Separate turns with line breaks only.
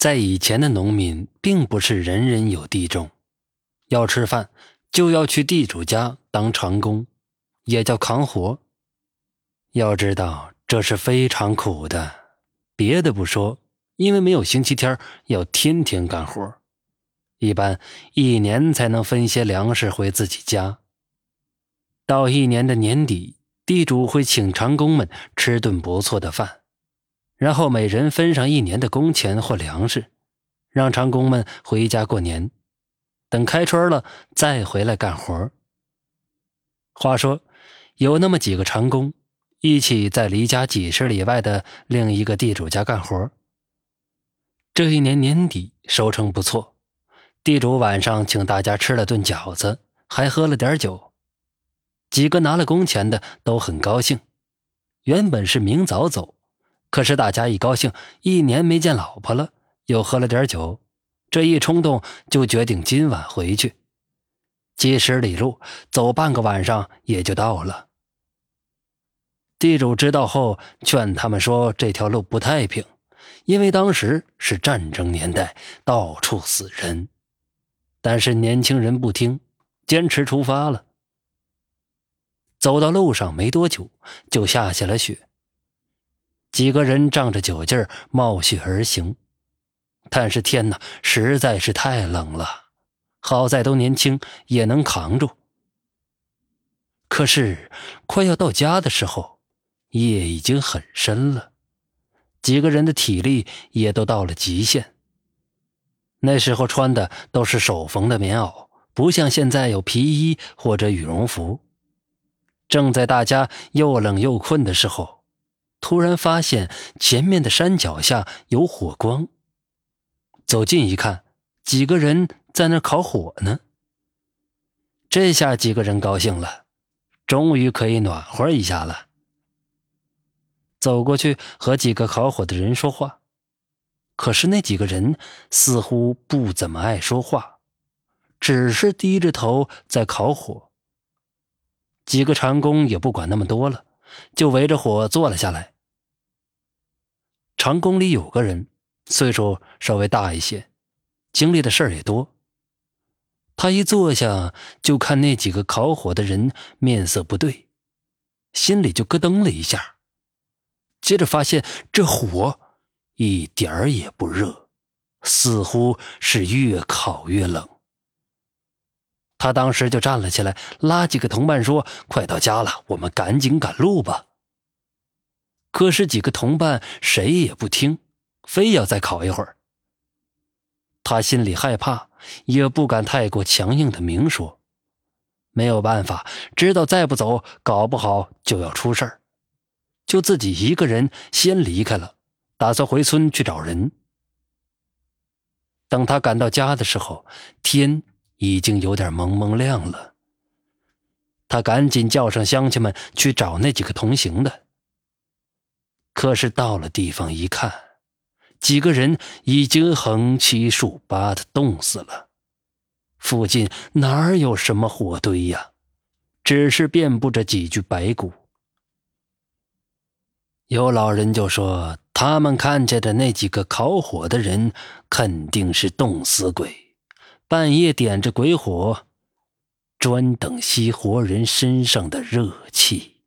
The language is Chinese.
在以前的农民，并不是人人有地种，要吃饭就要去地主家当长工，也叫扛活。要知道这是非常苦的，别的不说，因为没有星期天，要天天干活，一般一年才能分些粮食回自己家。到一年的年底，地主会请长工们吃顿不错的饭，然后每人分上一年的工钱或粮食，让长工们回家过年，等开春了再回来干活。话说，有那么几个长工，一起在离家几十里外的另一个地主家干活。这一年年底收成不错，地主晚上请大家吃了顿饺子，还喝了点酒。几个拿了工钱的都很高兴，原本是明早走，可是大家一高兴，一年没见老婆了，又喝了点酒，这一冲动就决定今晚回去。几十里路，走半个晚上也就到了。地主知道后，劝他们说这条路不太平，因为当时是战争年代，到处死人。但是年轻人不听，坚持出发了。走到路上没多久，就下起了雪。几个人仗着酒劲儿冒雪而行，但是天哪，实在是太冷了。好在都年轻，也能扛住。可是快要到家的时候，夜已经很深了，几个人的体力也都到了极限。那时候穿的都是手缝的棉袄，不像现在有皮衣或者羽绒服。正在大家又冷又困的时候，突然发现前面的山脚下有火光。走近一看，几个人在那烤火呢。这下几个人高兴了，终于可以暖和一下了。走过去和几个烤火的人说话，可是那几个人似乎不怎么爱说话，只是低着头在烤火。几个长工也不管那么多了，就围着火坐了下来。长工里有个人，岁数稍微大一些，经历的事儿也多。他一坐下，就看那几个烤火的人面色不对，心里就咯噔了一下。接着发现这火一点儿也不热，似乎是越烤越冷。他当时就站了起来，拉几个同伴说：“快到家了，我们赶紧赶路吧。”可是几个同伴谁也不听，非要再烤一会儿。他心里害怕，也不敢太过强硬的明说，没有办法，知道再不走，搞不好就要出事儿，就自己一个人先离开了，打算回村去找人。等他赶到家的时候，天。已经有点蒙蒙亮了，他赶紧叫上乡亲们去找那几个同行的。可是到了地方一看，几个人已经横七竖八的冻死了，附近哪有什么火堆呀？只是遍布着几具白骨。有老人就说，他们看见的那几个烤火的人，肯定是冻死鬼。半夜点着鬼火，专等吸活人身上的热气。